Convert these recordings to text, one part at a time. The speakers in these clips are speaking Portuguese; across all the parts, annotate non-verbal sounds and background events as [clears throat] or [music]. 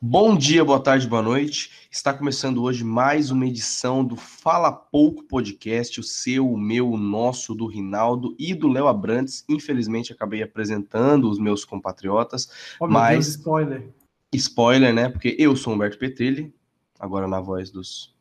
Bom dia, boa tarde, boa noite. Está começando hoje mais uma edição do Fala Pouco Podcast, o seu, o meu, o nosso, do Rinaldo e do Léo Abrantes. Infelizmente, acabei apresentando os meus compatriotas, Oh, meu mas Deus, spoiler. spoiler, né? Porque eu sou Humberto Petrilli, agora na voz dos.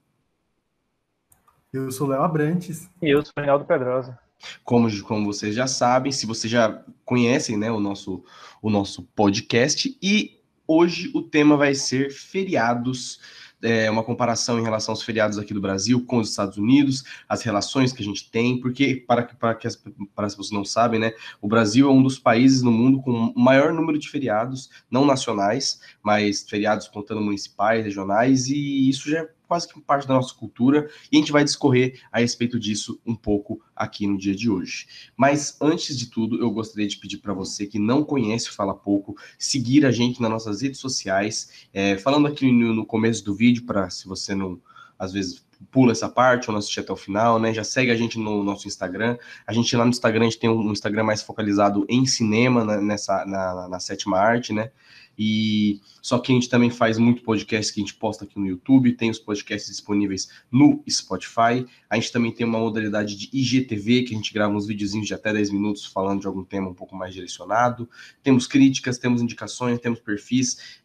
Eu sou Léo Abrantes. E eu sou o Reinaldo Pedrosa. Como, como vocês já sabem, se vocês já conhecem né, o, nosso, o nosso podcast, e hoje o tema vai ser feriados, é, uma comparação em relação aos feriados aqui do Brasil com os Estados Unidos, as relações que a gente tem, porque, para, que- para que as, para as pessoas não sabem, né, o Brasil é um dos países no mundo com o maior número de feriados, não nacionais, mas feriados contando municipais, regionais, e isso já é quase que parte da nossa cultura, e a gente vai discorrer a respeito disso um pouco aqui no dia de hoje. Mas antes de tudo, eu gostaria de pedir para você que não conhece o Fala Pouco, seguir a gente nas nossas redes sociais, é, falando aqui no, no começo do vídeo, para se você não, às vezes, pula essa parte ou não assistir até o final, né? Já segue a gente no nosso Instagram. A gente lá no Instagram, a gente tem um Instagram mais focalizado em cinema, né, nessa, na, na- na sétima arte, né? E só que a gente também faz muito podcast que a gente posta aqui no YouTube, tem os podcasts disponíveis no Spotify. A gente também tem uma modalidade de IGTV, que a gente grava uns videozinhos de até 10 minutos falando de algum tema um pouco mais direcionado. Temos críticas, temos indicações, temos perfis,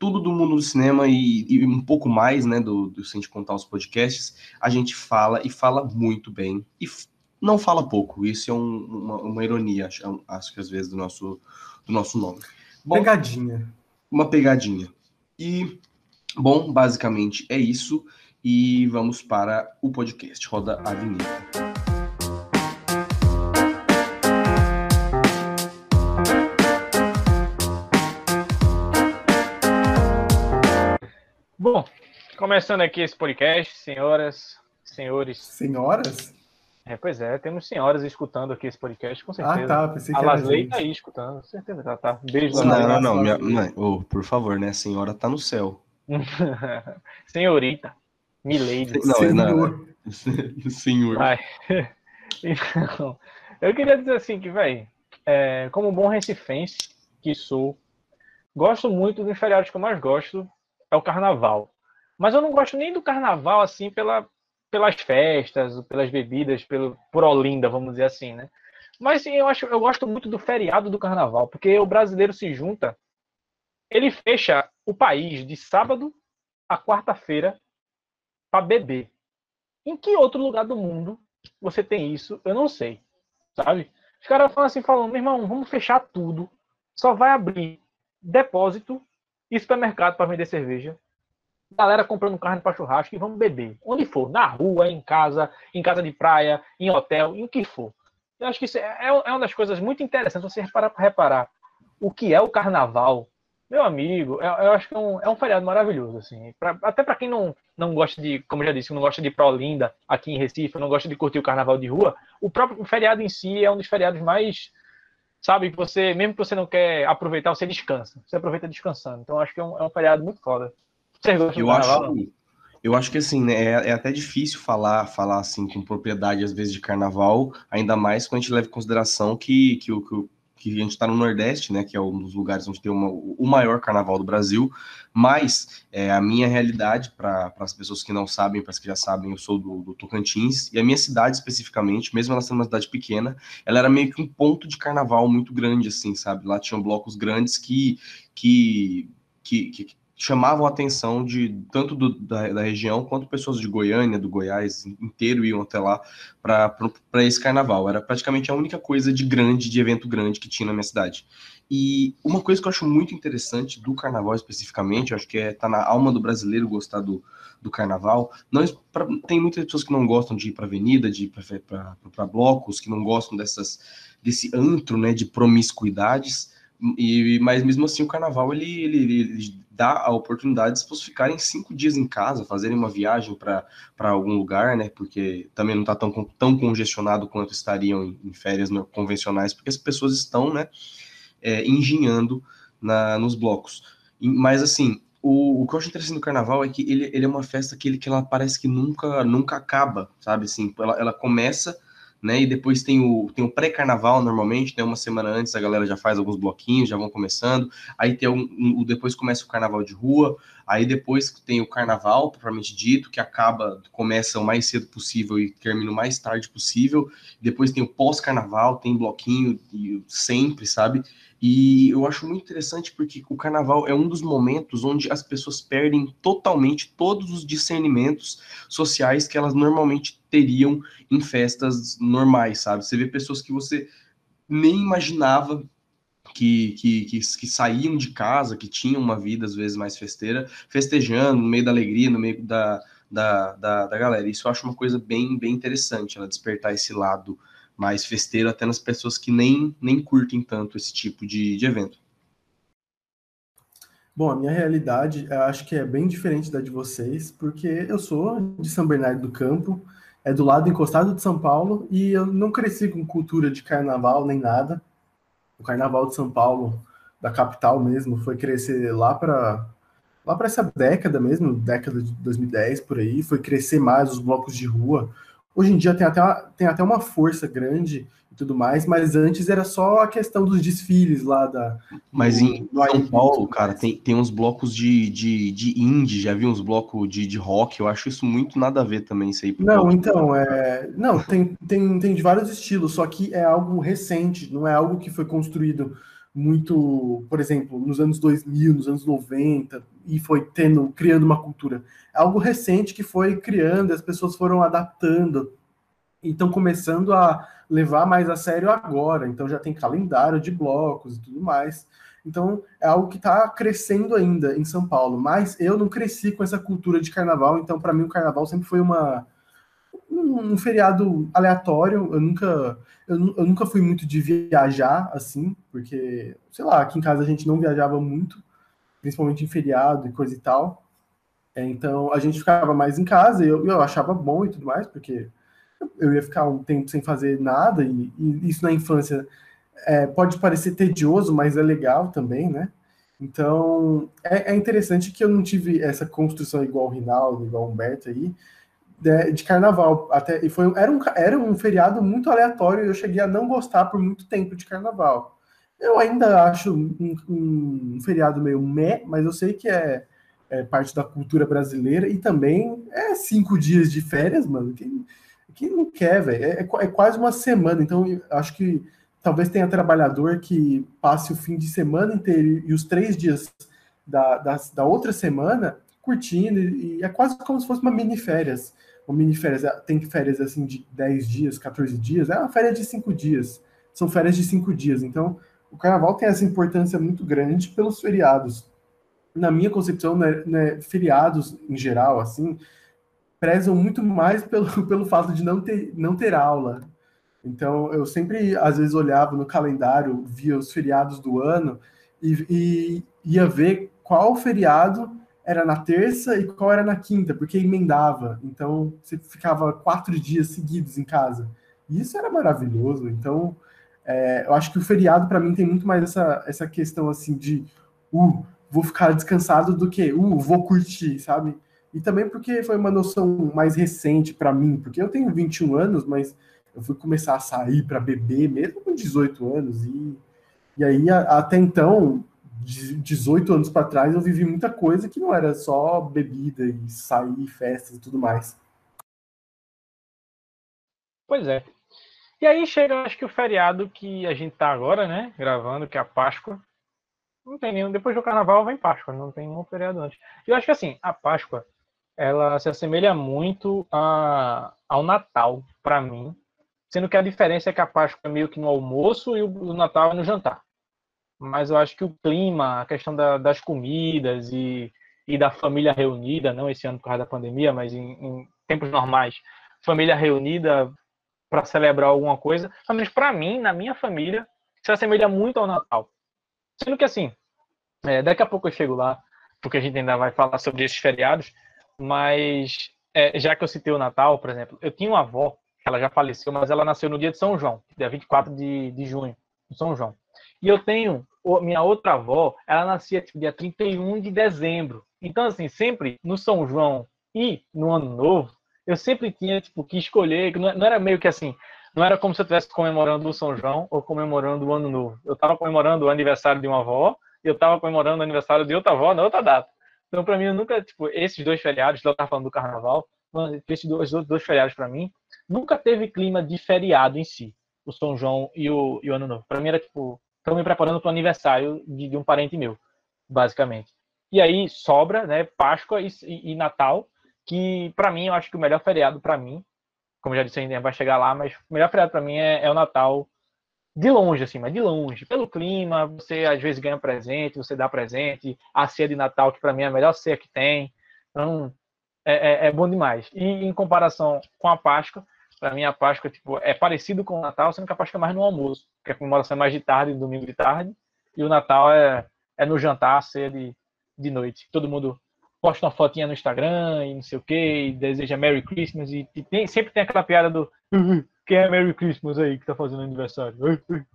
tudo do mundo do cinema e, e um pouco mais, né, do, do se a gente contar os podcasts, a gente fala e fala muito bem. E não fala pouco, isso é um- uma, uma ironia, acho, acho que às vezes, do nosso, do nosso nome. Bom, Pegadinha. uma pegadinha. E, bom, basicamente é isso. E vamos para o podcast. Roda a vinheta. Começando aqui esse podcast, senhoras, senhores. Senhoras? É, pois é, temos senhoras escutando aqui esse podcast, com Ah, certeza. tá. Pensei que A Lasley tá aí escutando, com certeza que ela tá. Beijo, Não, não, não. Minha, mãe, ô, por favor, né? A senhora tá no céu. [laughs] Senhorita, Milady. Não, é- não, Senhor. [laughs] Senhor. Vai. [laughs] Então, eu queria dizer assim que, velho, como bom recifense que sou, gosto muito dos feriados que eu mais gosto é o carnaval. Mas eu não gosto nem do carnaval assim pela, pelas festas, pelas bebidas, pelo, por Olinda, vamos dizer assim, né? Mas sim, eu acho, eu gosto muito do feriado do carnaval, porque o brasileiro se junta, ele fecha o país de sábado a quarta-feira para beber. Em que outro lugar do mundo você tem isso? Eu não sei, sabe? Os caras falam assim, falam, meu irmão, vamos fechar tudo. Só vai abrir depósito e supermercado para vender cerveja. Galera comprando carne para churrasco e vamos beber. Onde for, na rua, em casa, em casa de praia, em hotel, em o que for. Eu acho que isso é, é uma das coisas muito interessantes você reparar, reparar o que é o carnaval. Meu amigo, eu, eu acho que é um, é um feriado maravilhoso, assim. Pra- até para quem não, não gosta de, como eu já disse, não gosta de ir pra Olinda, aqui em Recife, não gosta de curtir o carnaval de rua, o próprio feriado em si é um dos feriados mais, sabe, você, mesmo que você não quer aproveitar, você descansa. Você aproveita descansando. Então acho que é um, é um feriado muito foda. Vocês gostam do Eu carnaval? acho, eu acho que assim, né, é, é até difícil falar, falar assim com propriedade às vezes de carnaval, ainda mais quando a gente leva em consideração que, que, o, que, que a gente está no Nordeste, né, que é um dos lugares onde tem uma, o maior carnaval do Brasil, mas é, a minha realidade, para as pessoas que não sabem, para as que já sabem, eu sou do, do Tocantins, e a minha cidade especificamente, mesmo ela sendo uma cidade pequena, ela era meio que um ponto de carnaval muito grande, assim, sabe? Lá tinham blocos grandes que, que, que, que chamavam a atenção de tanto do- da, da região quanto pessoas de Goiânia, do Goiás inteiro iam até lá para esse carnaval. Era praticamente a única coisa de grande, de evento grande que tinha na minha cidade. E uma coisa que eu acho muito interessante do carnaval especificamente, acho que é tá na alma do brasileiro gostar do, do carnaval. Não, pra- tem muitas pessoas que não gostam de ir para avenida, de ir para blocos, que não gostam dessas desse antro, né, de promiscuidades. E, mas mesmo assim o carnaval ele, ele, ele dá a oportunidade das pessoas ficarem cinco dias em casa, fazerem uma viagem para algum lugar, né? Porque também não está tão, tão congestionado quanto estariam em, em férias convencionais, porque as pessoas estão, né, é, engenhando na, nos blocos. Mas assim, o, o que eu acho interessante do carnaval é que ele, ele é uma festa que, ele, que ela parece que nunca, nunca acaba, sabe? Assim, ela, ela começa né? E depois tem o, tem o pré-carnaval, normalmente, né? Uma semana antes a galera já faz alguns bloquinhos, já vão começando. Aí tem um, um, depois começa o carnaval de rua, aí depois tem o carnaval, propriamente dito, que acaba, começa o mais cedo possível e termina o mais tarde possível. Depois tem o pós-carnaval, tem bloquinho sempre, sabe? E eu acho muito interessante porque o carnaval é um dos momentos onde as pessoas perdem totalmente todos os discernimentos sociais que elas normalmente teriam em festas normais, sabe? Você vê pessoas que você nem imaginava que, que, que, que, saíam de casa, que tinham uma vida às vezes mais festeira, festejando no meio da alegria, no meio da, da, da, da galera. Isso eu acho uma coisa bem, bem interessante, ela despertar esse lado mais festeiro até nas pessoas que nem, nem curtem tanto esse tipo de, de evento. Bom, a minha realidade, eu acho que é bem diferente da de vocês, porque eu sou de São Bernardo do Campo, é do lado encostado de São Paulo, e eu não cresci com cultura de carnaval nem nada. O carnaval de São Paulo, da capital mesmo, foi crescer lá para lá para essa década mesmo, década de 2010 por aí, foi crescer mais os blocos de rua, Hoje em dia tem até, uma, tem até uma força grande e tudo mais, mas antes era só a questão dos desfiles lá da. Mas do, em do São Paulo, cara, tem, tem uns blocos de, de, de indie, já vi uns blocos de, de rock, eu acho isso muito nada a ver também, isso aí. Não, então, é. Não, tem, tem, tem de vários estilos, só que é algo recente, não é algo que foi construído muito, por exemplo, nos anos 2000, nos anos 90, e foi tendo, criando uma cultura. É algo recente que foi criando, as pessoas foram adaptando e estão começando a levar mais a sério agora. Então já tem calendário de blocos e tudo mais. Então é algo que está crescendo ainda em São Paulo. Mas eu não cresci com essa cultura de carnaval, então para mim o carnaval sempre foi uma um, um feriado aleatório. Eu nunca eu, eu, nunca fui muito de viajar assim, porque sei lá, aqui em casa a gente não viajava muito principalmente em feriado e coisa e tal. É, então a gente ficava mais em casa e eu, eu achava bom e tudo mais, porque eu ia ficar um tempo sem fazer nada, e, e isso na infância é, pode parecer tedioso, mas é legal também, né? Então é, é, interessante que eu não tive essa construção igual o Rinaldo, igual o Humberto aí, de, de, carnaval. Até, e foi, era, um, era um feriado muito aleatório e eu cheguei a não gostar por muito tempo de carnaval. Eu ainda acho um, um, feriado meio meh, mas eu sei que é, é, parte da cultura brasileira e também é cinco dias de férias, mano. Quem, quem não quer, velho? É, é, quase uma semana. Então, acho que talvez tenha trabalhador que passe o fim de semana inteiro e os três dias da, da, da outra semana curtindo, e, e é quase como se fosse uma mini férias. Uma mini férias, é, tem férias assim de 10 dias, 14 dias, é uma férias de cinco dias. São férias de cinco dias. Então, o carnaval tem essa importância muito grande pelos feriados. Na minha concepção, né, né, feriados em geral, assim, prezam muito mais pelo, [laughs] pelo fato de não ter, não ter aula. Então, eu sempre, às vezes, olhava no calendário, via os feriados do ano e, e ia ver qual feriado era na terça e qual era na quinta, porque emendava. Então, você ficava quatro dias seguidos em casa. E isso era maravilhoso. Então, é, eu acho que o feriado, para mim, tem muito mais essa, essa questão assim de uh, vou ficar descansado do que uh, vou curtir, sabe? E também porque foi uma noção mais recente para mim, porque eu tenho 21 anos, mas eu fui começar a sair para beber mesmo com 18 anos. E, e aí, a, até então, de 18 anos para trás, eu vivi muita coisa que não era só bebida e sair, festas e tudo mais. Pois é. E aí chega, acho que o feriado que a gente tá agora, né? Gravando, que é a Páscoa. Não tem nenhum. Depois do carnaval vem Páscoa, não tem nenhum feriado antes. Eu acho que assim, a Páscoa, ela se assemelha muito a, ao Natal, para mim. Sendo que a diferença é que a Páscoa é meio que no almoço e o, o Natal é no jantar. Mas eu acho que o clima, a questão da, das comidas e, e da família reunida, não esse ano por causa da pandemia, mas em, em tempos normais, família reunida para celebrar alguma coisa, pelo menos para mim, na minha família, se assemelha muito ao Natal. Sendo que assim, é, daqui a pouco eu chego lá, porque a gente ainda vai falar sobre esses feriados, mas é, já que eu citei o Natal, por exemplo, eu tinha uma avó, ela já faleceu, mas ela nasceu no dia de São João, dia 24 de, de junho, de São João. E eu tenho, minha outra avó, ela nascia tipo, dia 31 de dezembro. Então, assim, sempre no São João e no Ano Novo, eu sempre tinha tipo, que escolher, não era meio que assim, não era como se eu estivesse comemorando o São João ou comemorando o Ano Novo. Eu estava comemorando o aniversário de uma avó e eu estava comemorando o aniversário de outra avó na outra data. Então, para mim, eu nunca, tipo, esses dois feriados, eu estava falando do carnaval, esses dois, dois feriados para mim, nunca teve clima de feriado em si, o São João e o, e o Ano Novo. Para mim era tipo, estão me preparando para o aniversário de, de, um parente meu, basicamente. E aí sobra, né, Páscoa e, e, e Natal, que para mim eu acho que o melhor feriado para mim, como já disse, ainda vai chegar lá, mas o melhor feriado para mim é, é, o Natal de longe, assim, mas de longe. Pelo clima, você às vezes ganha presente, você dá presente, a ceia de Natal, que para mim é a melhor ceia que tem. Então, é, é, é, bom demais. E em comparação com a Páscoa, para mim a Páscoa tipo, é parecido com o Natal, sendo que a Páscoa é mais no almoço, porque a comemoração é mais de tarde, domingo de tarde, e o Natal é, é no jantar, ceia de, de noite. Todo mundo posta uma fotinha no Instagram e não sei o que, deseja Merry Christmas, e, e tem, sempre tem aquela piada do [laughs] quem é Merry Christmas aí que tá fazendo aniversário? [laughs]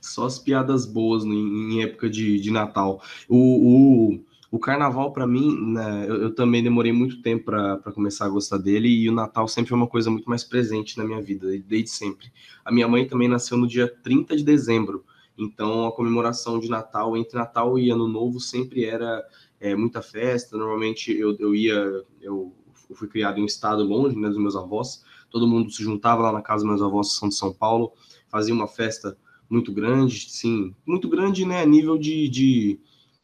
Só as piadas boas em, em época de, de Natal. O, o, o carnaval, para mim, né, eu, eu, também demorei muito tempo para começar a gostar dele, e o Natal sempre foi uma coisa muito mais presente na minha vida, desde sempre. A minha mãe também nasceu no dia 30 de dezembro, então a comemoração de Natal, entre Natal e Ano Novo, sempre era é, muita festa. Normalmente eu, eu ia, eu, fui criado em um estado longe né, dos meus avós, todo mundo se juntava lá na casa dos meus avós, são de São Paulo, fazia uma festa muito grande, sim, muito grande, né, a nível de, de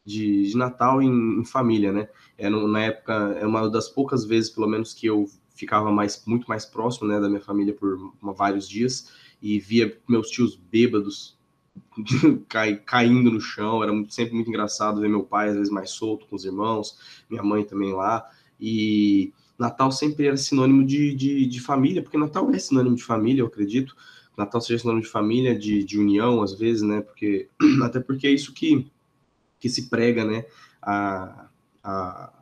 de, de Natal em, em, família, né? É, no, na época, é uma das poucas vezes, pelo menos, que eu ficava mais, muito mais próximo né, da minha família por uma, vários dias e via meus tios bêbados [laughs] cai, caindo no chão. Era muito, sempre muito engraçado ver meu pai, às vezes, mais solto com os irmãos, minha mãe também lá. E Natal sempre era sinônimo de, de, de família, porque Natal é sinônimo de família, eu acredito. Natal seja sinônimo de família, de, de união, às vezes, né? Porque, [clears throat] até porque é isso que que se prega, né, a, a,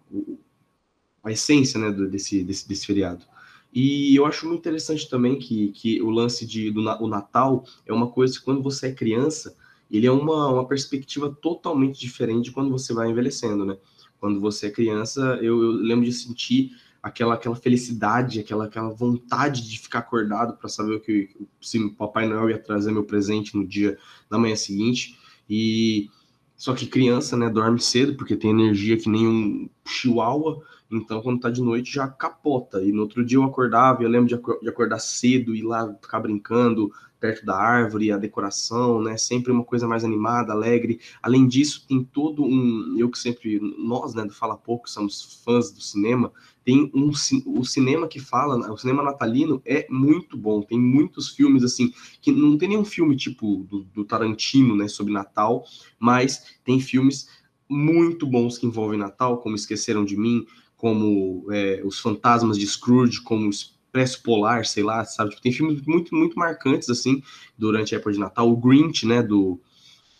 a essência, né, desse, desse, desse feriado. E eu acho muito interessante também que, que o lance de, do o Natal é uma coisa que quando você é criança, ele é uma, uma perspectiva totalmente diferente de quando você vai envelhecendo, né? Quando você é criança, eu, eu lembro de sentir aquela, aquela felicidade, aquela, aquela vontade de ficar acordado para saber o que se o Papai Noel ia trazer meu presente no dia da manhã seguinte. E só que criança, né, dorme cedo porque tem energia que nem um chihuahua, então quando tá de noite já capota. E no outro dia eu acordava, eu lembro de acordar cedo, ir lá ficar brincando perto da árvore, a decoração, né, sempre uma coisa mais animada, alegre. Além disso, tem todo um, eu que sempre nós, né, do Fala Pouco, somos fãs do cinema, tem um o cinema que fala, o cinema natalino é muito bom. Tem muitos filmes assim que não tem nenhum filme tipo do, do Tarantino, né, sobre Natal, mas tem filmes muito bons que envolvem Natal, como Esqueceram de Mim, como é, Os Fantasmas de Scrooge, como Expresso Polar, sei lá, sabe? Tipo, tem filmes muito muito marcantes assim durante a época de Natal. O Grinch, né, do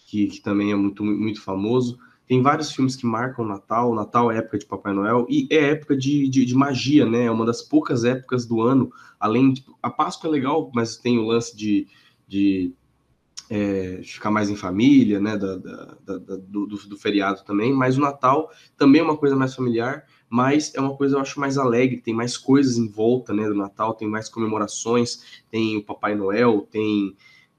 que, que também é muito muito famoso. Tem vários filmes que marcam o Natal. O Natal é época de Papai Noel e é época de, de, de magia, né? É uma das poucas épocas do ano. Além de. A Páscoa é legal, mas tem o lance de, de é, ficar mais em família, né? Da, da, da, do, do, do, feriado também. Mas o Natal também é uma coisa mais familiar, mas é uma coisa eu acho mais alegre. Tem mais coisas em volta, né? Do Natal, tem mais comemorações, tem o Papai Noel, tem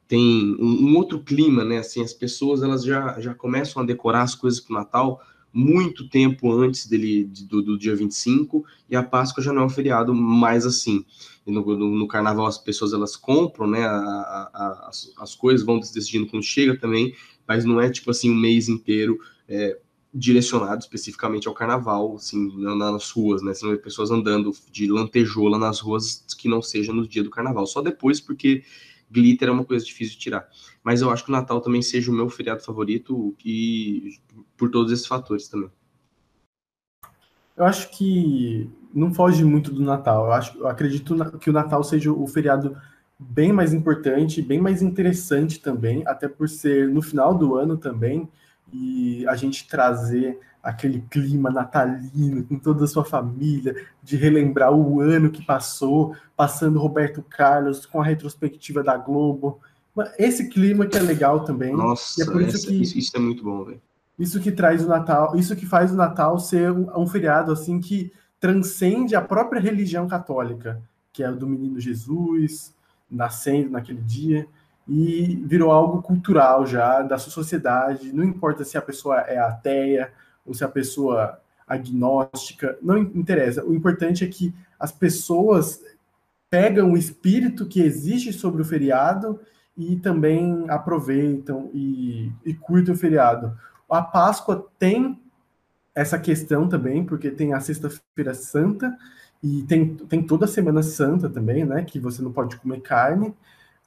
tem um, um, outro clima, né? Assim, as pessoas elas já, já começam a decorar as coisas para o Natal muito tempo antes dele do, do, dia 25 e a Páscoa já não é um feriado mais assim. No, no, no, Carnaval as pessoas elas compram, né? A, a, a, as, as, coisas vão decidindo quando chega também, mas não é tipo assim um mês inteiro é, direcionado especificamente ao Carnaval, assim, nas ruas, né? Você não vê pessoas andando de lantejoula nas ruas que não seja no dia do Carnaval, só depois porque glitter é uma coisa difícil de tirar. Mas eu acho que o Natal também seja o meu feriado favorito e por todos esses fatores também. Eu acho que não foge muito do Natal. Eu, acho, eu acredito que o Natal seja o feriado bem mais importante, bem mais interessante também, até por ser no final do ano também, e a gente trazer aquele clima natalino com toda a sua família, de relembrar o ano que passou, passando Roberto Carlos com a retrospectiva da Globo. Esse clima que é legal também. Nossa, é por isso, essa, que, isso é muito bom, velho. Isso que traz o Natal, isso que faz o Natal ser um, um feriado assim que transcende a própria religião católica, que é o do menino Jesus nascendo naquele dia, e virou algo cultural já da sua sociedade. Não importa se a pessoa é ateia ou se a pessoa agnóstica, não interessa. O importante é que as pessoas pegam o espírito que existe sobre o feriado e também aproveitam e, e curtem o feriado. A Páscoa tem essa questão também, porque tem a Sexta-feira Santa e tem, tem toda a Semana Santa também, né? Que você não pode comer carne.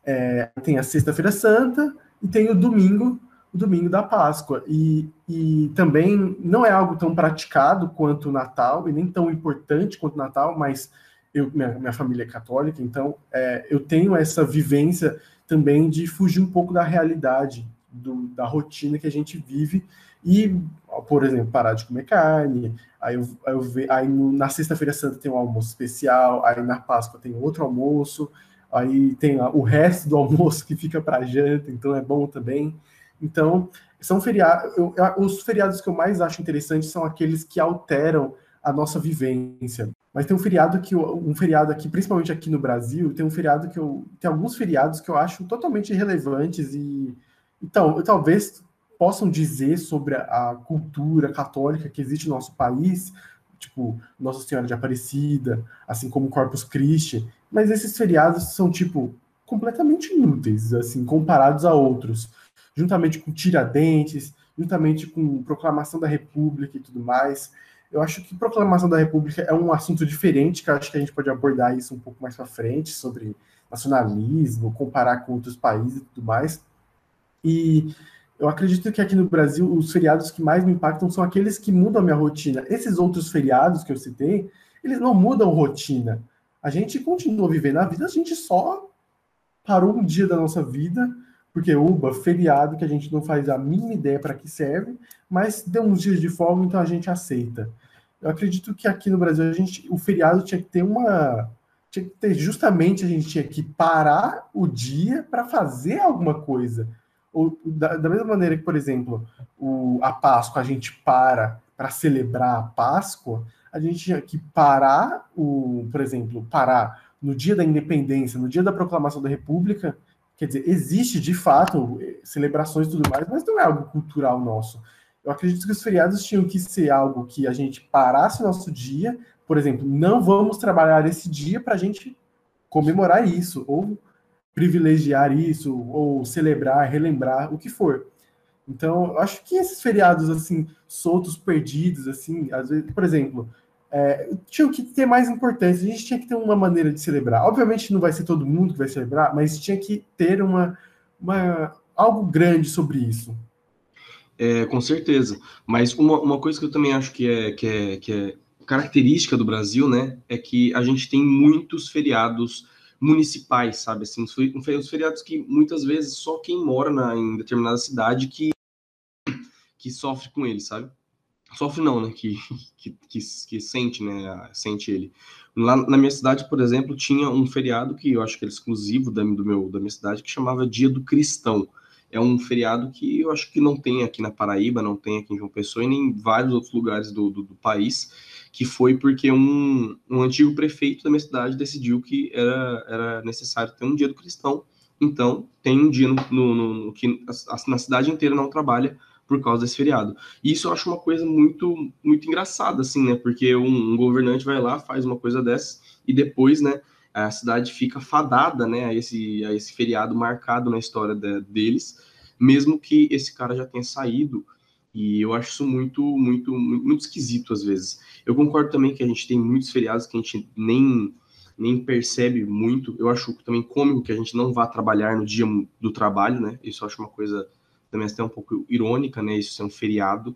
É, tem a Sexta-feira Santa e tem o domingo, o domingo da Páscoa. E, e também não é algo tão praticado quanto o Natal, e nem tão importante quanto o Natal, mas eu, minha, minha família é católica, então é, eu tenho essa vivência também de fugir um pouco da realidade, do, da rotina que a gente vive e, por exemplo, parar de comer carne, aí, eu, aí, eu, aí na sexta-feira santa tem um almoço especial, aí na Páscoa tem outro almoço, aí tem o resto do [laughs] almoço que fica para janta, então é bom também. Então, são feriados, os feriados que eu mais acho interessantes são aqueles que alteram a nossa vivência. Mas tem um feriado que um feriado aqui, principalmente aqui no Brasil, tem um feriado que eu tem alguns feriados que eu acho totalmente irrelevantes e então, talvez possam dizer sobre a cultura católica que existe no nosso país, tipo Nossa Senhora de Aparecida, assim como Corpus Christi, mas esses feriados são tipo completamente inúteis, assim, comparados a outros, juntamente com Tiradentes, juntamente com Proclamação da República e tudo mais. Eu acho que Proclamação da República é um assunto diferente, que acho que a gente pode abordar isso um pouco mais para frente, sobre nacionalismo, comparar com outros países e tudo mais. E eu acredito que aqui no Brasil os feriados que mais me impactam são aqueles que mudam a minha rotina. Esses outros feriados que eu citei, eles não mudam rotina. A gente continua vivendo a vida, a gente só parou um dia da nossa vida, porque uba, feriado que a gente não faz a mínima ideia para que serve, mas deu uns dias de folga, então a gente aceita. Eu acredito que aqui no Brasil a gente, o feriado tinha que ter uma, tinha que ter justamente a gente tinha que parar o dia para fazer alguma coisa. Ou, da, da, mesma maneira que, por exemplo, o, a Páscoa a gente para para celebrar a Páscoa, a gente tinha que parar o, por exemplo, parar no dia da independência, no dia da proclamação da República, quer dizer, existe de fato celebrações e tudo mais, mas não é algo cultural nosso. Eu acredito que os feriados tinham que ser algo que a gente parasse o nosso dia, por exemplo, não vamos trabalhar esse dia para a gente comemorar isso, ou privilegiar isso, ou celebrar, relembrar, o que for. Então, eu acho que esses feriados, assim, soltos, perdidos, assim, às vezes, por exemplo, é, tinha que ter mais importância, a gente tinha que ter uma maneira de celebrar. Obviamente não vai ser todo mundo que vai celebrar, mas tinha que ter uma, uma algo grande sobre isso. É, com certeza. Mas uma, uma coisa que eu também acho que é, que, é, que é característica do Brasil, né, é que a gente tem muitos feriados municipais, sabe? Assim, os feriados que muitas vezes só quem mora na, em determinada cidade que, que sofre com ele, sabe? Sofre não, né? Que, que, que, que sente, né? Sente ele. Lá na minha cidade, por exemplo, tinha um feriado que eu acho que era exclusivo da, do meu, da minha cidade, que chamava Dia do Cristão. É um feriado que eu acho que não tem aqui na Paraíba, não tem aqui em João Pessoa e nem em vários outros lugares do, do, do país que foi porque um, um antigo prefeito da minha cidade decidiu que era, era necessário ter um dia do cristão. Então, tem um dia no, no, no que a, na cidade inteira não trabalha por causa desse feriado. E isso eu acho uma coisa muito muito engraçada, assim, né? Porque um, um governante vai lá, faz uma coisa dessa, e depois, né, a cidade fica fadada, né, a esse, a esse feriado marcado na história de, deles, mesmo que esse cara já tenha saído e eu acho isso muito, muito, muito esquisito às vezes. Eu concordo também que a gente tem muitos feriados que a gente nem, nem percebe muito. Eu acho também cômico que a gente não vá trabalhar no dia do trabalho, né? Isso eu acho uma coisa também até um pouco irônica, né? Isso ser um feriado.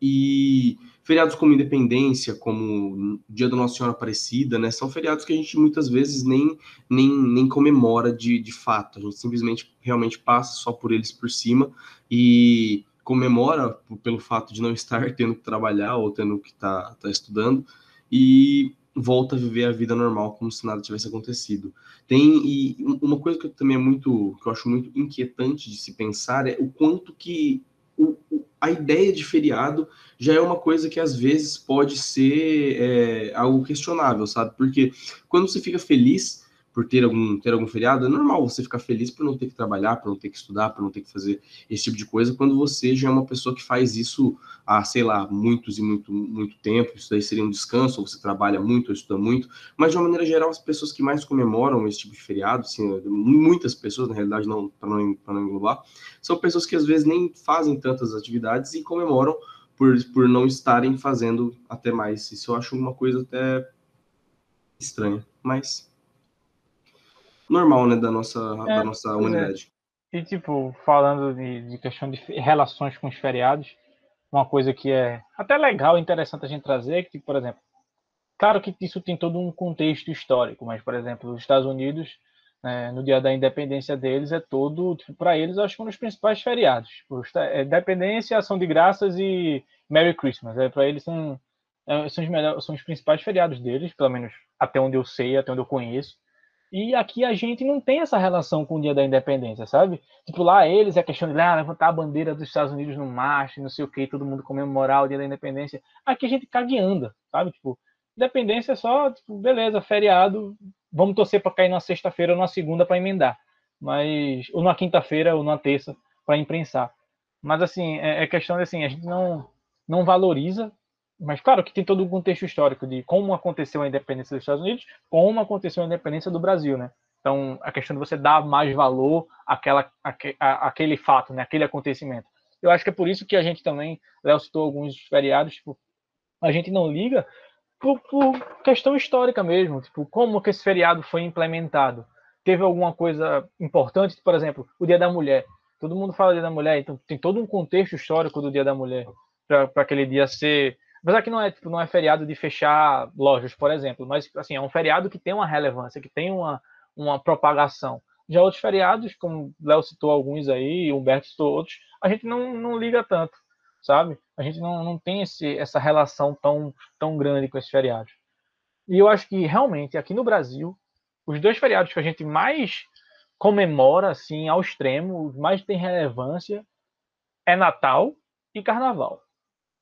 E feriados como Independência, como Dia da Nossa Senhora Aparecida, né? São feriados que a gente muitas vezes nem, nem, nem comemora de, de fato. A gente simplesmente realmente passa só por eles por cima e comemora pelo fato de não [laughs] estar tendo que trabalhar ou tendo que estar tá, tá estudando e volta a viver a vida normal como se nada tivesse acontecido. Tem e uma coisa que também é muito que eu acho muito inquietante de se pensar é o quanto que o, a ideia de feriado já é uma coisa que às vezes pode ser é, algo questionável, sabe? Porque quando você fica feliz por ter algum, ter algum feriado, é normal você ficar feliz por não ter que trabalhar, por não ter que estudar, por não ter que fazer esse tipo de coisa, quando você já é uma pessoa que faz isso há, sei lá, muitos e muito, muito tempo, isso daí seria um descanso, ou você trabalha muito, ou estuda muito, mas de uma maneira geral, as pessoas que mais comemoram esse tipo de feriado, assim, muitas pessoas, na realidade, não para não, não englobar, são pessoas que às vezes nem fazem tantas atividades e comemoram por, por não estarem fazendo até mais. Isso eu acho uma coisa até estranha, mas normal, né, da nossa, é, da nossa humanidade. É. E, tipo, falando de, de questão de relações com os feriados, uma coisa que é até legal interessante a gente trazer é que, tipo, por exemplo, claro que isso tem todo um contexto histórico, mas, por exemplo, os Estados Unidos, né, no dia da independência deles, é todo, tipo, para eles, acho que um dos principais feriados. Tipo, é independência, ação de graças e Merry Christmas. É, para eles são, é, são, os melhores, são os principais feriados deles, pelo menos até onde eu sei, até onde eu conheço. E aqui a gente não tem essa relação com o dia da independência, sabe? Tipo, lá eles é questão de ah, levantar a bandeira dos Estados Unidos no mastro, não sei o que, todo mundo comemorar o dia da independência. Aqui a gente cague anda, sabe? Tipo, independência é só, tipo, beleza, feriado, vamos torcer para cair na sexta-feira ou na segunda para emendar. Mas, ou na quinta-feira ou na terça para imprensar. Mas, assim, é, é questão de, assim, a gente não, não valoriza mas claro que tem todo o contexto histórico de como aconteceu a independência dos Estados Unidos, como aconteceu a independência do Brasil, né? Então, a questão de você dar mais valor àquela, àquele fato, né? Aquele acontecimento. Eu acho que é por isso que a gente também, Léo citou alguns feriados, tipo, a gente não liga por, por, questão histórica mesmo, tipo, como que esse feriado foi implementado. Teve alguma coisa importante, por exemplo, o Dia da Mulher. Todo mundo fala Dia da Mulher, então tem todo um contexto histórico do Dia da Mulher para aquele dia ser Apesar que não é, tipo, não é feriado de fechar lojas, por exemplo, mas assim, é um feriado que tem uma relevância, que tem uma, uma propagação. Já outros feriados, como Léo citou alguns aí, Humberto citou outros, a gente não, não liga tanto, sabe? A gente não, não tem esse, essa relação tão, tão grande com esses feriados. E eu acho que realmente aqui no Brasil, os dois feriados que a gente mais comemora assim ao extremo, mais tem relevância é Natal e Carnaval.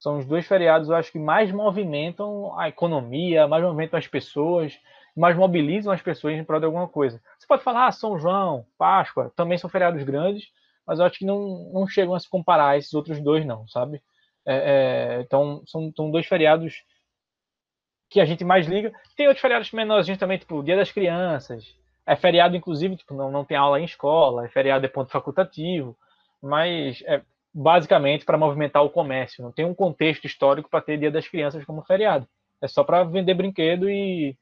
São os dois feriados, eu acho que mais movimentam a economia, mais movimentam as pessoas, mais mobilizam as pessoas em prol de alguma coisa. Você pode falar, ah, São João, Páscoa, também são feriados grandes, mas eu acho que não, não chegam a se comparar a esses outros dois, não, sabe? É, é, então, são, são dois feriados que a gente mais liga. Tem outros feriados menorzinhos também, tipo Dia das Crianças. É feriado, inclusive, tipo, não, não tem aula em escola, é feriado é ponto facultativo. Mas é, basicamente para movimentar o comércio. Não tem um contexto histórico para ter Dia das Crianças como feriado. É só para vender brinquedo e,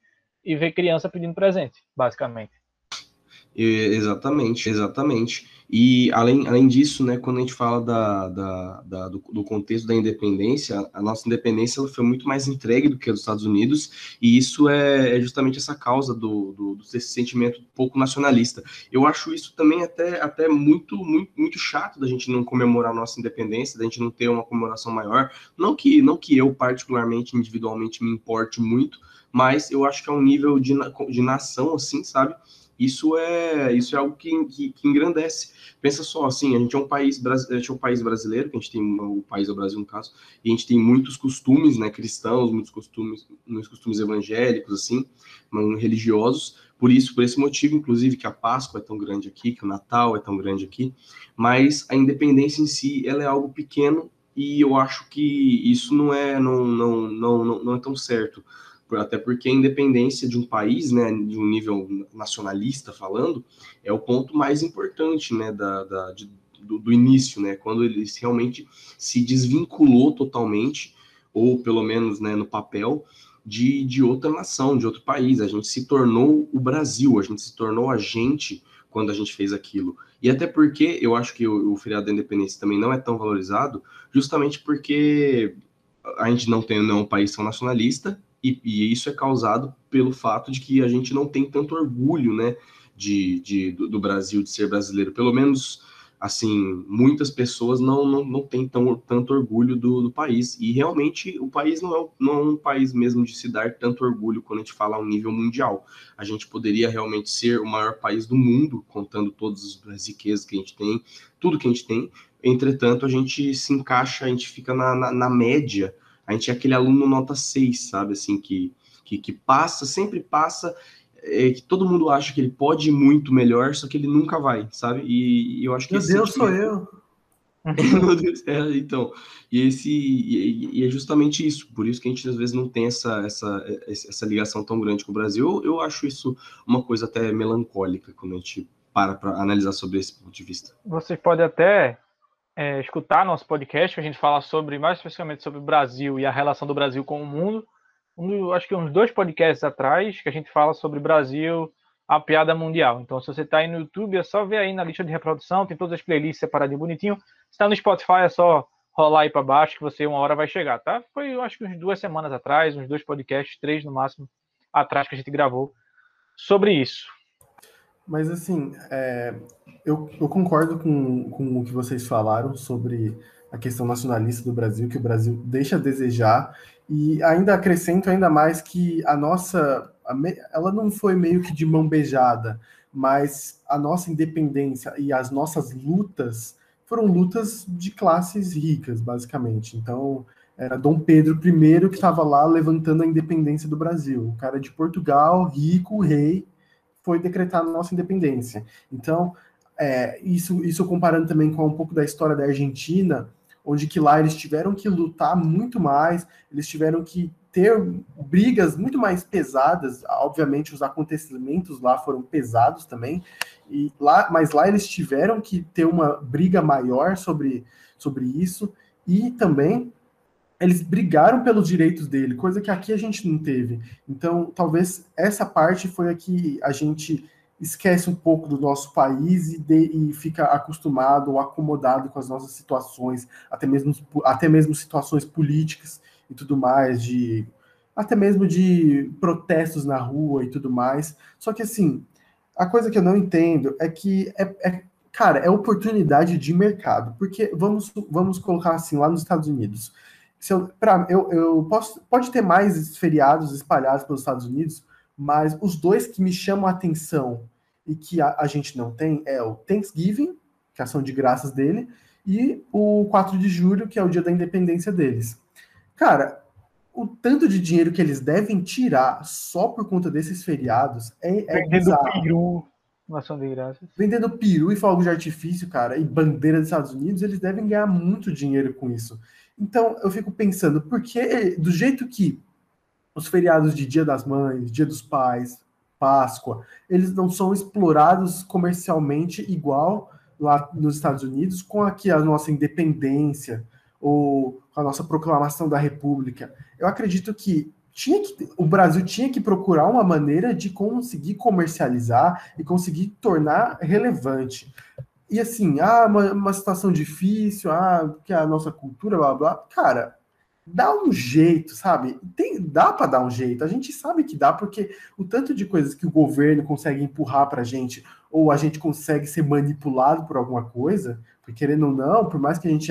e ver criança pedindo presente, basicamente. Exatamente, exatamente. E além, além disso, né, quando a gente fala da, da, da do, do, contexto da independência, a nossa independência ela foi muito mais entregue do que a dos Estados Unidos, e isso é, é justamente essa causa do, do, desse sentimento pouco nacionalista. Eu acho isso também até, até muito, muito, muito chato da gente não comemorar a nossa independência, da gente não ter uma comemoração maior. Não que, não que eu, particularmente, individualmente, me importe muito, mas eu acho que é um nível de, de nação, assim, sabe? Isso é, isso é algo que, que, que, engrandece. Pensa só, assim, a gente é um país, a gente é um país brasileiro, que a gente tem o país do Brasil no caso, e a gente tem muitos costumes, né, cristãos, muitos costumes, muitos costumes evangélicos, assim, religiosos. Por isso, por esse motivo, inclusive, que a Páscoa é tão grande aqui, que o Natal é tão grande aqui. Mas a independência em si, ela é algo pequeno e eu acho que isso não é, não, não, não, não, não é tão certo até porque a independência de um país, né, de um nível nacionalista falando, é o ponto mais importante, né, da, da de, do, do, início, né, quando ele realmente se desvinculou totalmente, ou pelo menos, né, no papel, de, de outra nação, de outro país. A gente se tornou o Brasil, a gente se tornou a gente quando a gente fez aquilo. E até porque eu acho que o, o feriado da independência também não é tão valorizado, justamente porque a gente não tem não é um país tão nacionalista e, e, isso é causado pelo fato de que a gente não tem tanto orgulho, né, de, de do, do, Brasil, de ser brasileiro. Pelo menos assim, muitas pessoas não, não, não têm tão, tanto orgulho do, do país. E realmente o país não é, não é um país mesmo de se dar tanto orgulho quando a gente fala a um nível mundial. A gente poderia realmente ser o maior país do mundo, contando todas as riquezas que a gente tem, tudo que a gente tem. Entretanto, a gente se encaixa, a gente fica na, na, na média. A gente é aquele aluno nota 6, sabe? Assim, que, que, que passa, sempre passa é que todo mundo acha que ele pode ir muito melhor, só que ele nunca vai, sabe? E, e eu acho que Meu Deus, sou eu. [laughs] Meu Deus, é, então, e esse e, e, é justamente isso, por isso que a gente às vezes não tem essa, essa, essa ligação tão grande com o Brasil. Eu, eu acho isso uma coisa até melancólica quando a gente para para analisar sobre esse ponto de vista. Você pode até é, escutar nosso podcast, que a gente fala sobre mais especificamente sobre o Brasil e a relação do Brasil com o mundo um, acho que uns dois podcasts atrás, que a gente fala sobre Brasil, a piada mundial. Então, se você está aí no YouTube, é só ver aí na lista de reprodução, tem todas as playlists separadinhas bonitinho. Se está no Spotify, é só rolar aí para baixo que você uma hora vai chegar, tá? Foi, eu acho que uns duas semanas atrás, uns dois podcasts, três no máximo, atrás que a gente gravou sobre isso. Mas assim, é, eu, eu, concordo com, com o que vocês falaram sobre a questão nacionalista do Brasil, que o Brasil deixa a desejar, e ainda acrescento ainda mais que a nossa, ela não foi meio que de mão beijada, mas a nossa independência e as nossas lutas foram lutas de classes ricas, basicamente. Então, era Dom Pedro I que estava lá levantando a independência do Brasil. O cara de Portugal, rico, rei, foi decretar nossa independência. Então, é, isso, isso comparando também com um pouco da história da Argentina, onde que lá eles tiveram que lutar muito mais, eles tiveram que ter brigas muito mais pesadas, obviamente os acontecimentos lá foram pesados também, e lá, mas lá eles tiveram que ter uma briga maior sobre, sobre isso, e também eles brigaram pelos direitos dele, coisa que aqui a gente não teve. Então, talvez essa parte foi a que a gente esquece um pouco do nosso país e, de, e, fica acostumado ou acomodado com as nossas situações, até mesmo, até mesmo situações políticas e tudo mais, de até mesmo de protestos na rua e tudo mais. Só que assim, a coisa que eu não entendo é que é, é cara, é oportunidade de mercado, porque vamos, vamos colocar assim lá nos Estados Unidos. Se eu, pra, eu, eu posso, pode ter mais feriados espalhados pelos Estados Unidos, mas os dois que me chamam a atenção e que a, a gente não tem é o Thanksgiving, que é a ação de graças dele, e o 4 de julho, que é o dia da independência deles. Cara, o tanto de dinheiro que eles devem tirar só por conta desses feriados é, é Vendendo bizarro. peru, ação de graças. Vendendo peru e fogos de artifício, cara, e bandeira dos Estados Unidos, eles devem ganhar muito dinheiro com isso. Então, eu fico pensando, porque do jeito que os feriados de Dia das Mães, Dia dos Pais, Páscoa, eles não são explorados comercialmente igual lá nos Estados Unidos com aqui a nossa independência ou a nossa proclamação da República. Eu acredito que tinha que o Brasil tinha que procurar uma maneira de conseguir comercializar e conseguir tornar relevante. E assim, ah, uma, uma situação difícil, ah, que a nossa cultura, blá blá. Cara, dá um jeito, sabe? Tem, dá para dar um jeito. A gente sabe que dá, porque o tanto de coisas que o governo consegue empurrar para a gente, ou a gente consegue ser manipulado por alguma coisa, porque querendo ou não, por mais que a gente.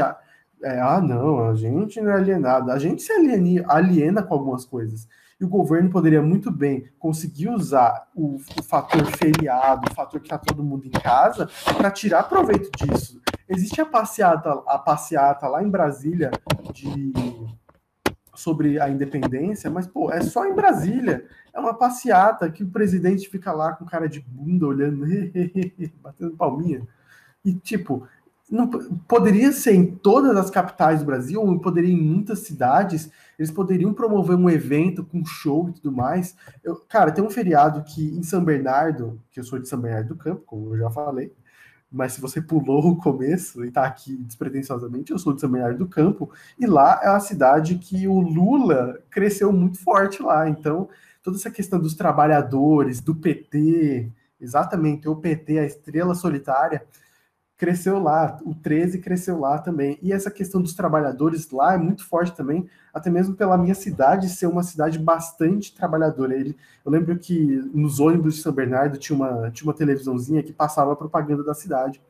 É, ah, não, a gente não é alienado. A gente se aliena, aliena com algumas coisas. E o governo poderia muito bem conseguir usar o, o fator feriado, o fator que está todo mundo em casa, para tirar proveito disso. Existe a passeata, a passeata lá em Brasília de sobre a independência, mas, pô, é só em Brasília. É uma passeata que o presidente fica lá com cara de bunda, olhando, [laughs] batendo palminha. E, tipo, não, poderia ser em todas as capitais do Brasil, ou poderia em muitas cidades, eles poderiam promover um evento com show e tudo mais. Eu, cara, tem um feriado que em São Bernardo, que eu sou de São Bernardo do Campo, como eu já falei, mas se você pulou o começo e está aqui despretensiosamente, eu sou de São Bernardo do Campo, e lá é uma cidade que o Lula cresceu muito forte lá. Então, toda essa questão dos trabalhadores, do PT, exatamente, o PT, a estrela solitária, cresceu lá, o 13 cresceu lá também. E essa questão dos trabalhadores lá é muito forte também, até mesmo pela minha cidade ser uma cidade bastante trabalhadora. Ele, eu lembro que nos ônibus de São Bernardo tinha uma, tinha uma televisãozinha que passava a propaganda da cidade.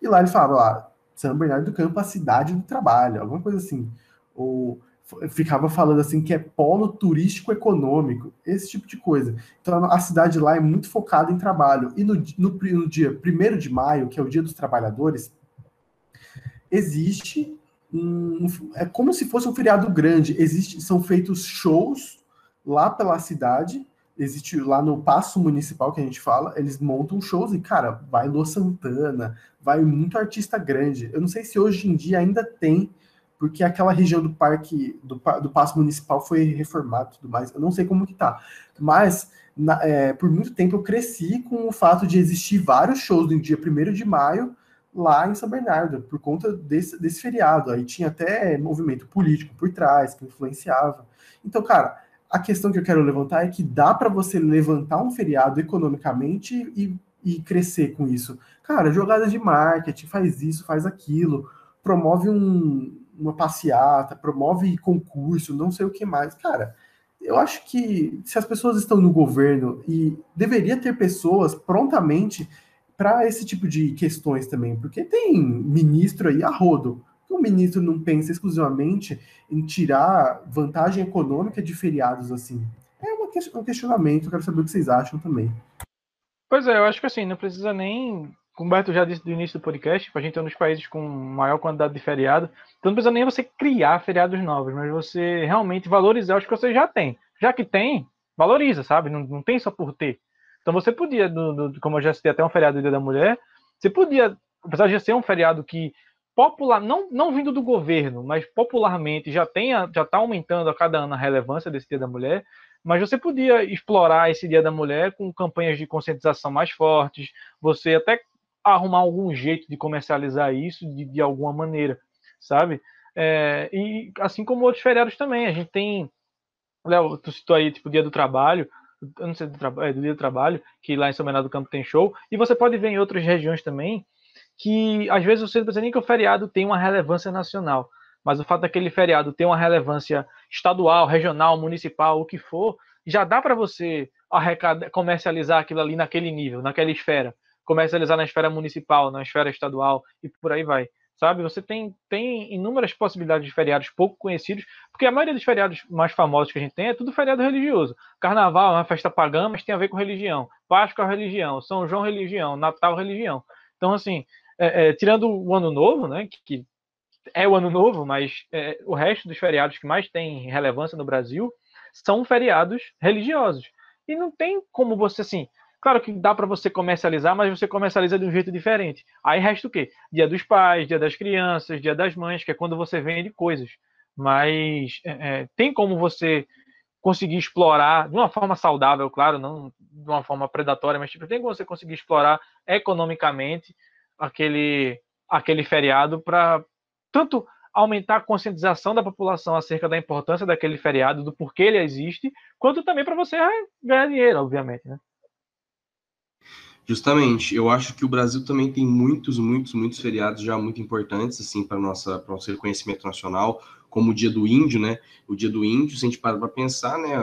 E lá ele falava lá, São Bernardo do Campo, a cidade do trabalho, alguma coisa assim. Ou ficava falando assim que é polo turístico econômico, esse tipo de coisa. Então a cidade lá é muito focada em trabalho. E no, no, no dia 1 de maio, que é o dia dos trabalhadores, existe um, é como se fosse um feriado grande. Existe, são feitos shows lá pela cidade. Existe lá no Passo Municipal que a gente fala, eles montam shows e, cara, vai Lô Santana, vai muito artista grande. Eu não sei se hoje em dia ainda tem, porque aquela região do parque, do, do Passo Municipal foi reformado e tudo mais. Eu não sei como que tá. Mas, na, é, por muito tempo eu cresci com o fato de existir vários shows no dia 1 de maio, lá em São Bernardo, por conta desse, desse feriado. Aí tinha até movimento político por trás, que influenciava. Então, cara, a questão que eu quero levantar é que dá para você levantar um feriado economicamente e, e crescer com isso. Cara, jogadas de marketing, faz isso, faz aquilo, promove um, uma passeata, promove concurso, não sei o que mais. Cara, eu acho que se as pessoas estão no governo e deveria ter pessoas prontamente para esse tipo de questões também, porque tem ministro aí a rodo. O ministro não pensa exclusivamente em tirar vantagem econômica de feriados assim. É um questionamento, eu quero saber o que vocês acham também. Pois é, eu acho que assim, não precisa nem. Como o Humberto já disse do início do podcast, a gente é um dos países com maior quantidade de feriado, então não precisa nem você criar feriados novos, mas você realmente valorizar os que você já tem. Já que tem, valoriza, sabe? Não, não tem só por ter. Então você podia, do, do, como eu já citei até um feriado do Dia da Mulher, você podia, apesar de ser um feriado que popular, não, não vindo do governo, mas popularmente já tem, já está aumentando a cada ano a relevância desse Dia da Mulher, mas você podia explorar esse Dia da Mulher com campanhas de conscientização mais fortes, você até arrumar algum jeito de comercializar isso de, de alguma maneira, sabe? É, e assim como outros feriados também, a gente tem, Léo, tu citou aí, tipo, Dia do Trabalho, eu não sei, do, é, do dia do trabalho, que lá em São Bernardo do Campo tem show, e você pode ver em outras regiões também, que às vezes você não precisa nem que o feriado tenha uma relevância nacional, mas o fato daquele feriado ter uma relevância estadual, regional, municipal, o que for, já dá para você arrecadar, comercializar aquilo ali naquele nível, naquela esfera, comercializar na esfera municipal, na esfera estadual e por aí vai sabe? Você tem, tem inúmeras possibilidades de feriados pouco conhecidos, porque a maioria dos feriados mais famosos que a gente tem é tudo feriado religioso. Carnaval é uma festa pagã, mas tem a ver com religião. Páscoa, religião. São João, religião. Natal, religião. Então, assim, é, é, tirando o Ano Novo, né, que, que é o Ano Novo, mas é, o resto dos feriados que mais tem relevância no Brasil são feriados religiosos. E não tem como você, assim, Claro que dá para você comercializar, mas você comercializa de um jeito diferente. Aí resta o quê? Dia dos pais, dia das crianças, dia das mães, que é quando você vende coisas. Mas é, é, tem como você conseguir explorar de uma forma saudável, claro, não de uma forma predatória, mas tipo, tem como você conseguir explorar economicamente aquele, aquele feriado para tanto aumentar a conscientização da população acerca da importância daquele feriado, do porquê ele existe, quanto também para você ganhar dinheiro, obviamente, né? Justamente, eu acho que o Brasil também tem muitos, muitos, muitos feriados já muito importantes assim para nossa para nosso reconhecimento nacional, como o Dia do Índio, né? O Dia do Índio, se a gente para para pensar, né?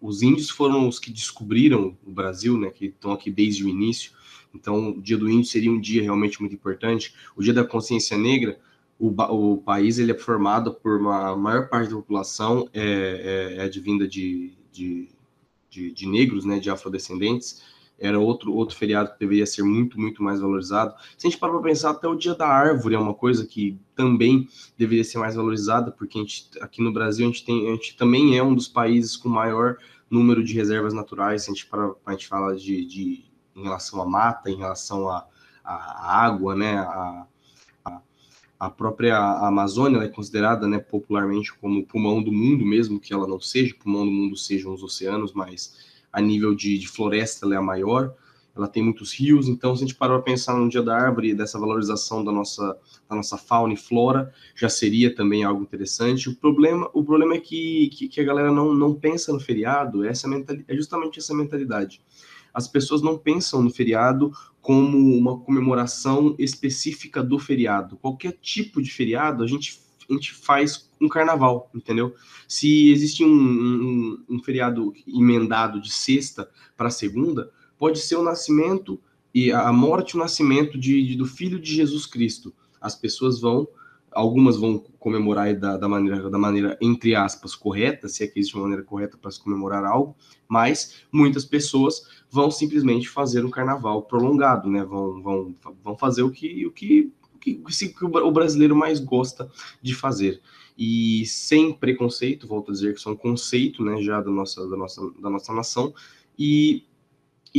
Os índios foram os que descobriram o Brasil, né? Que estão aqui desde o início. Então, o Dia do Índio seria um dia realmente muito importante. O Dia da Consciência Negra, o, o país ele é formado por uma maior parte da população é, é, é advinda de, de, de, de negros, né? De afrodescendentes era outro, outro feriado que deveria ser muito, muito mais valorizado. Se a gente parar para pensar, até o Dia da Árvore é uma coisa que também deveria ser mais valorizada, porque a gente, aqui no Brasil a gente, tem, a gente também é um dos países com maior número de reservas naturais, se a gente, para, a gente fala de, de, em relação à mata, em relação à, à água, né, a, a, própria Amazônia é considerada né, popularmente como o pulmão do mundo, mesmo que ela não seja, o pulmão do mundo sejam os oceanos, mas a nível de, de floresta ela é a maior, ela tem muitos rios, então se a gente parar para pensar no Dia da Árvore, dessa valorização da nossa, da nossa fauna e flora, já seria também algo interessante. O problema, o problema é que, que, que a galera não, não pensa no feriado, essa é justamente essa mentalidade. As pessoas não pensam no feriado como uma comemoração específica do feriado. Qualquer tipo de feriado, a gente a gente faz um carnaval, entendeu? Se existe um, um, um feriado emendado de sexta para segunda, pode ser o nascimento e a morte o nascimento de, de, do Filho de Jesus Cristo. As pessoas vão, algumas vão comemorar da, da, maneira, da maneira, entre aspas, correta, se é que existe uma maneira correta para se comemorar algo, mas muitas pessoas vão simplesmente fazer um carnaval prolongado, né? Vão, vão, vão fazer o que, o que, o que, que o brasileiro mais gosta de fazer. E sem preconceito, volto a dizer que isso é um conceito, né, já da nossa, da nossa, da nossa nação, e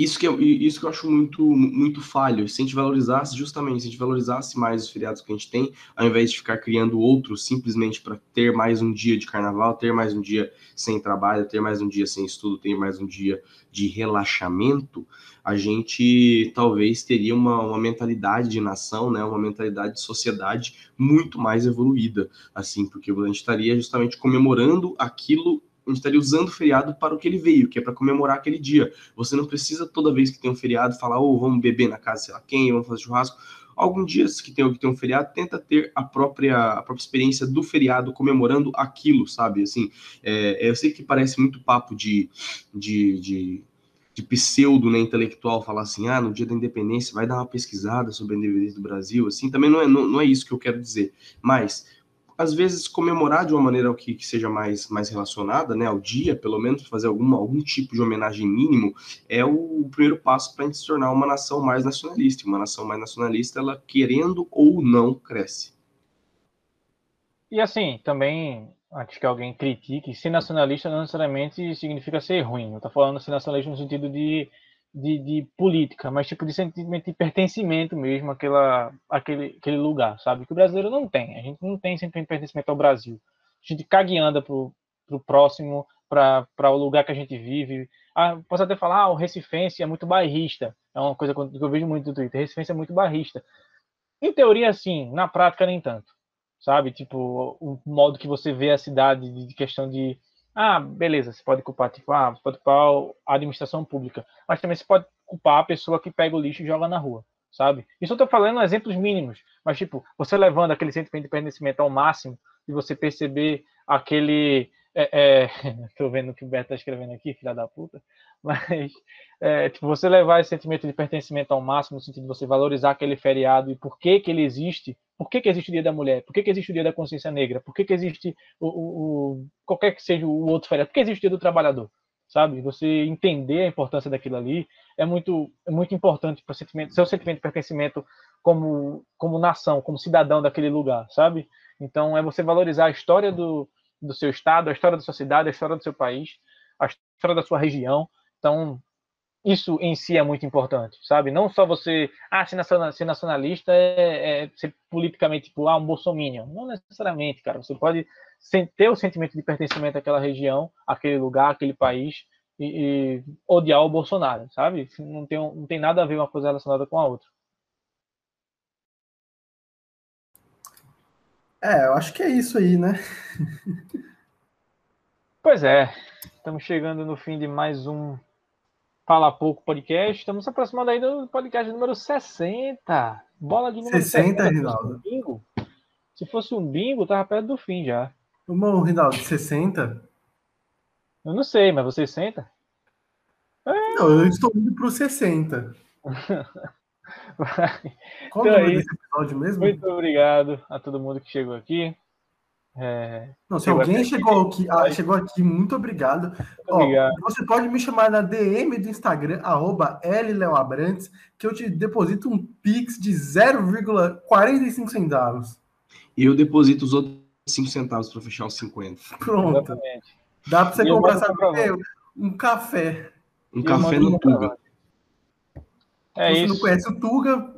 isso que, eu, isso que eu acho muito, muito falho, se a gente valorizasse, justamente, se a gente valorizasse mais os feriados que a gente tem, ao invés de ficar criando outros simplesmente para ter mais um dia de carnaval, ter mais um dia sem trabalho, ter mais um dia sem estudo, ter mais um dia de relaxamento, a gente talvez teria uma, uma mentalidade de nação, né, uma mentalidade de sociedade muito mais evoluída, assim, porque a gente estaria justamente comemorando aquilo gente estaria usando o feriado para o que ele veio, que é para comemorar aquele dia. Você não precisa toda vez que tem um feriado falar, ou oh, vamos beber na casa, sei lá quem, vamos fazer churrasco. Algum dia que tem, que tem um feriado, tenta ter a própria, a própria experiência do feriado comemorando aquilo, sabe? Assim, é, eu sei que parece muito papo de, de, de de pseudo né, intelectual falar assim, ah, no dia da independência vai dar uma pesquisada sobre a independência do Brasil, assim, também não é, não, não é isso que eu quero dizer. Mas, às vezes, comemorar de uma maneira que, que seja mais, mais relacionada né, ao dia, pelo menos fazer alguma, algum tipo de homenagem mínimo, é o, o primeiro passo para a gente se tornar uma nação mais nacionalista. Uma nação mais nacionalista, ela querendo ou não, cresce. E assim, também antes que alguém critique, ser nacionalista não necessariamente significa ser ruim. Eu estou falando ser nacionalista no sentido de, de, de, política, mas tipo de sentimento de pertencimento mesmo àquela, àquele, àquele lugar, sabe? Que o brasileiro não tem. A gente não tem sentimento de pertencimento ao Brasil. A gente caga e anda pro, pro próximo, para o lugar que a gente vive. Ah, posso até falar, ah, o recifense é muito bairrista. É uma coisa que eu vejo muito no Twitter. Recifense é muito bairrista. Em teoria, sim. Na prática, nem tanto sabe? Tipo, o modo que você vê a cidade de questão de ah, beleza, você pode culpar, tipo, ah, você pode culpar a administração pública, mas também você pode culpar a pessoa que pega o lixo e joga na rua, sabe? Isso eu tô falando exemplos mínimos, mas, tipo, você levando aquele sentimento de pertencimento ao máximo e você perceber aquele é, é, [laughs] tô vendo o que o Beto tá escrevendo aqui, filha da puta. Mas, é, tipo, você levar esse sentimento de pertencimento ao máximo, no sentido de você valorizar aquele feriado e por que que ele existe, por que que existe o Dia da Mulher, por que que existe o Dia da Consciência Negra, por que que existe o, o, o qualquer que seja o outro feriado, por que existe o Dia do Trabalhador, sabe? Você entender a importância daquilo ali é muito, é muito importante para sentimento, seu sentimento de pertencimento como, como nação, como cidadão daquele lugar, sabe? Então, é você valorizar a história do, do seu estado, a história da sua cidade, a história do seu país, a história da sua região. Então, isso em si é muito importante, sabe? Não só você, ah, ser nacionalista é, é ser politicamente, tipo, ah, um bolsominion. Não necessariamente, cara. Você pode ter o sentimento de pertencimento àquela região, àquele lugar, àquele país, e, e odiar o Bolsonaro, sabe? Não tem, não tem nada a ver uma coisa relacionada com a outra. É, eu acho que é isso aí, né? pois é, estamos chegando no fim de mais um Fala Pouco podcast. Estamos se aproximando aí do podcast número 60. Bola de número 60, 60 Rinaldo. bingo. Se fosse um bingo, tava perto do fim já. Irmão, Rinaldo, 60? Eu não sei, mas você senta? É... Não, eu estou indo pro 60. [laughs] [laughs] Qual então, é esse episódio mesmo? Muito obrigado a todo mundo que chegou aqui. É, Não, se alguém chegou aqui, ah, chegou aqui, muito obrigado. Muito Ó, obrigado. Você pode me chamar na DM do Instagram, arroba Abrantes, que eu te deposito um Pix de 0,45 centavos. E eu deposito os outros 5 centavos para fechar os 50. Pronto. Exatamente. Dá para você e comprar, sabe, um café. Um café no Tuga. É Se você isso. não conhece o Tuga,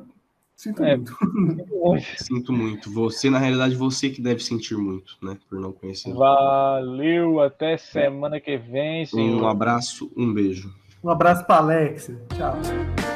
sinto é, muito. [laughs] Sinto muito. Você, na realidade, você que deve sentir muito, né? Por não conhecer. Valeu, até semana que vem, senhor. Um abraço, um beijo. Um abraço para Alex. Tchau.